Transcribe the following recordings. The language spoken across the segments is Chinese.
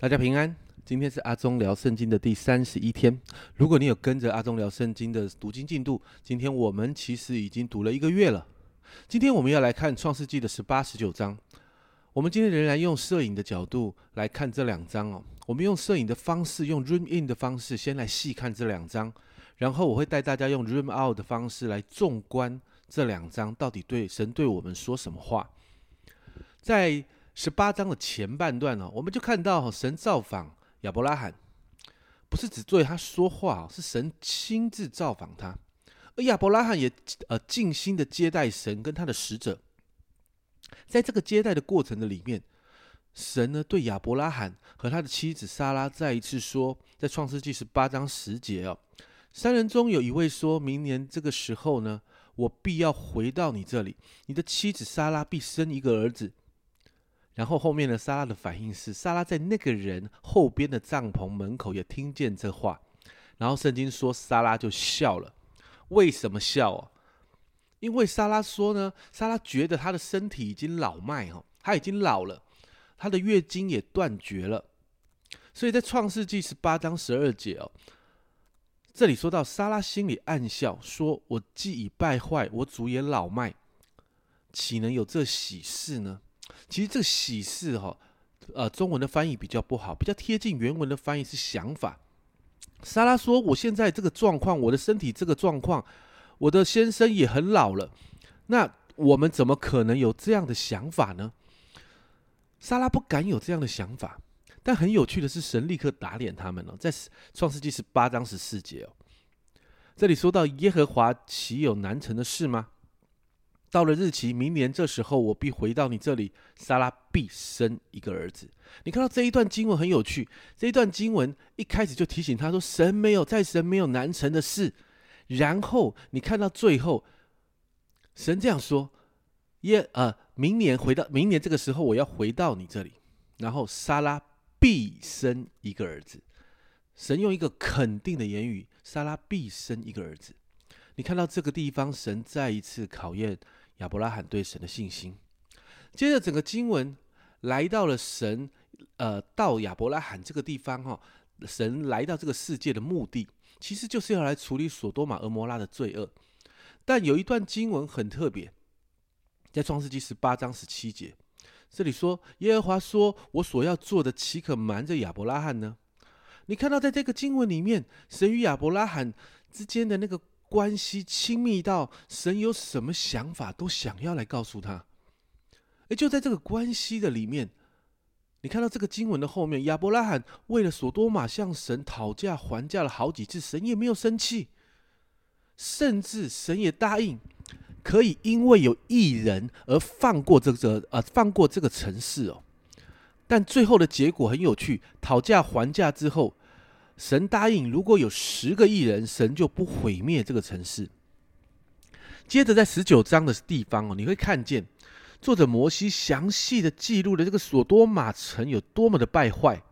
大家平安，今天是阿忠聊圣经的第三十一天。如果你有跟着阿忠聊圣经的读经进度，今天我们其实已经读了一个月了。今天我们要来看创世纪的十八、十九章。我们今天仍然用摄影的角度来看这两章哦。我们用摄影的方式，用 zoom in 的方式，先来细看这两章，然后我会带大家用 zoom out 的方式来纵观这两章到底对神对我们说什么话。在十八章的前半段呢，我们就看到神造访亚伯拉罕，不是只对他说话，是神亲自造访他，而亚伯拉罕也呃尽心的接待神跟他的使者。在这个接待的过程的里面，神呢对亚伯拉罕和他的妻子莎拉再一次说，在创世纪十八章十节哦，三人中有一位说明年这个时候呢，我必要回到你这里，你的妻子莎拉必生一个儿子。然后后面的，莎拉的反应是，莎拉在那个人后边的帐篷门口也听见这话，然后圣经说莎拉就笑了。为什么笑啊？因为莎拉说呢，莎拉觉得她的身体已经老迈哈，她已经老了，她的月经也断绝了，所以在创世纪十八章十二节哦，这里说到莎拉心里暗笑，说：“我既已败坏，我主也老迈，岂能有这喜事呢？”其实这个喜事哈，呃，中文的翻译比较不好，比较贴近原文的翻译是想法。莎拉说：“我现在这个状况，我的身体这个状况。”我的先生也很老了，那我们怎么可能有这样的想法呢？莎拉不敢有这样的想法，但很有趣的是，神立刻打脸他们了。在创世纪十八章十四节哦，这里说到耶和华岂有难成的事吗？到了日期，明年这时候，我必回到你这里，莎拉必生一个儿子。你看到这一段经文很有趣，这一段经文一开始就提醒他说，神没有在神没有难成的事。然后你看到最后，神这样说：“耶，呃，明年回到明年这个时候，我要回到你这里，然后莎拉必生一个儿子。”神用一个肯定的言语：“莎拉必生一个儿子。”你看到这个地方，神再一次考验亚伯拉罕对神的信心。接着整个经文来到了神，呃，到亚伯拉罕这个地方哈，神来到这个世界的目的。其实就是要来处理索多玛、俄摩拉的罪恶，但有一段经文很特别，在创世纪十八章十七节，这里说：“耶和华说，我所要做的，岂可瞒着亚伯拉罕呢？”你看到在这个经文里面，神与亚伯拉罕之间的那个关系亲密到神有什么想法都想要来告诉他，而就在这个关系的里面。你看到这个经文的后面，亚伯拉罕为了索多玛向神讨价还价了好几次，神也没有生气，甚至神也答应可以因为有异人而放过这个呃放过这个城市哦。但最后的结果很有趣，讨价还价之后，神答应如果有十个异人，神就不毁灭这个城市。接着在十九章的地方哦，你会看见。作者摩西详细的记录了这个索多玛城有多么的败坏，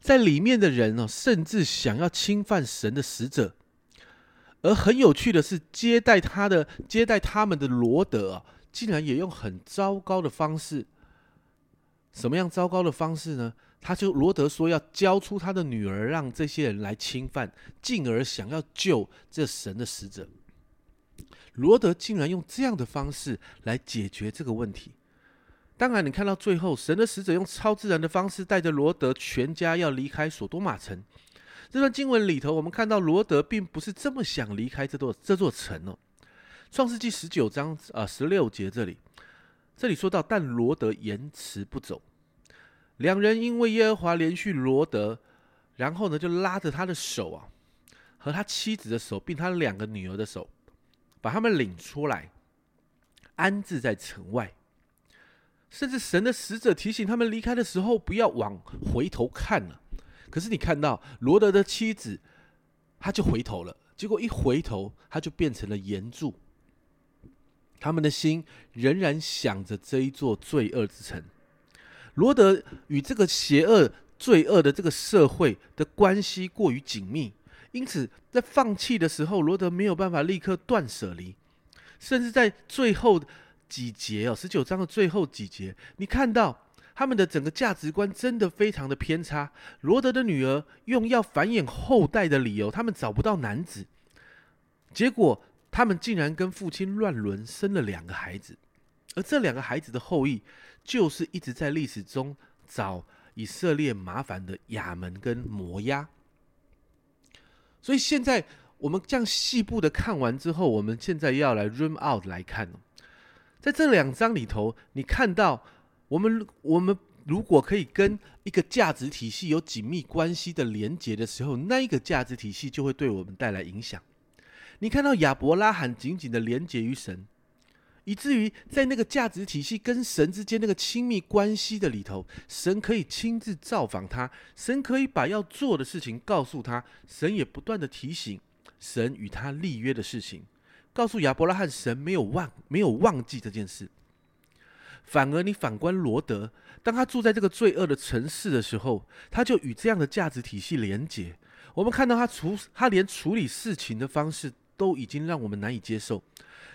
在里面的人呢，甚至想要侵犯神的使者。而很有趣的是，接待他的、接待他们的罗德啊，竟然也用很糟糕的方式。什么样糟糕的方式呢？他就罗德说要交出他的女儿，让这些人来侵犯，进而想要救这神的使者。罗德竟然用这样的方式来解决这个问题。当然，你看到最后，神的使者用超自然的方式带着罗德全家要离开索多玛城。这段经文里头，我们看到罗德并不是这么想离开这座这座城哦。创世纪十九章啊十六节这里，这里说到，但罗德延迟不走。两人因为耶和华连续罗德，然后呢就拉着他的手啊，和他妻子的手，并他两个女儿的手。把他们领出来，安置在城外。甚至神的使者提醒他们离开的时候，不要往回头看了。可是你看到罗德的妻子，他就回头了。结果一回头，他就变成了岩柱。他们的心仍然想着这一座罪恶之城。罗德与这个邪恶、罪恶的这个社会的关系过于紧密。因此，在放弃的时候，罗德没有办法立刻断舍离，甚至在最后几节哦，十九章的最后几节，你看到他们的整个价值观真的非常的偏差。罗德的女儿用要繁衍后代的理由，他们找不到男子，结果他们竟然跟父亲乱伦，生了两个孩子，而这两个孩子的后裔，就是一直在历史中找以色列麻烦的亚门跟摩押。所以现在我们这样细部的看完之后，我们现在要来 room out 来看在这两章里头，你看到。我们我们如果可以跟一个价值体系有紧密关系的连接的时候，那一个价值体系就会对我们带来影响。你看到亚伯拉罕紧紧的连接于神，以至于在那个价值体系跟神之间那个亲密关系的里头，神可以亲自造访他，神可以把要做的事情告诉他，神也不断的提醒神与他立约的事情，告诉亚伯拉罕，神没有忘没有忘记这件事。反而，你反观罗德，当他住在这个罪恶的城市的时候，他就与这样的价值体系连结。我们看到他处，他连处理事情的方式都已经让我们难以接受。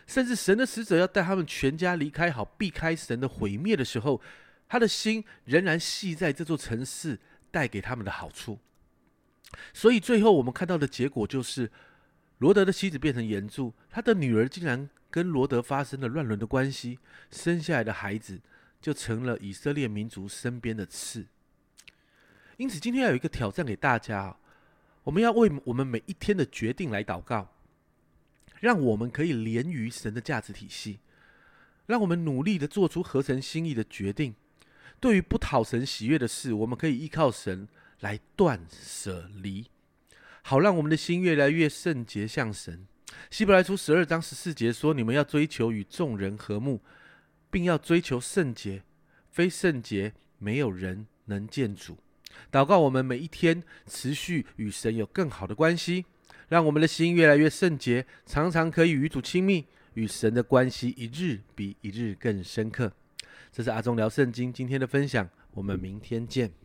甚至神的使者要带他们全家离开，好避开神的毁灭的时候，他的心仍然系在这座城市带给他们的好处。所以，最后我们看到的结果就是，罗德的妻子变成岩柱，他的女儿竟然。跟罗德发生了乱伦的关系，生下来的孩子就成了以色列民族身边的刺。因此，今天要有一个挑战给大家：我们要为我们每一天的决定来祷告，让我们可以连于神的价值体系，让我们努力的做出合神心意的决定。对于不讨神喜悦的事，我们可以依靠神来断舍离，好让我们的心越来越圣洁，像神。希伯来书十二章十四节说：“你们要追求与众人和睦，并要追求圣洁。非圣洁，没有人能见主。”祷告，我们每一天持续与神有更好的关系，让我们的心越来越圣洁，常常可以与主亲密，与神的关系一日比一日更深刻。这是阿忠聊圣经今天的分享，我们明天见。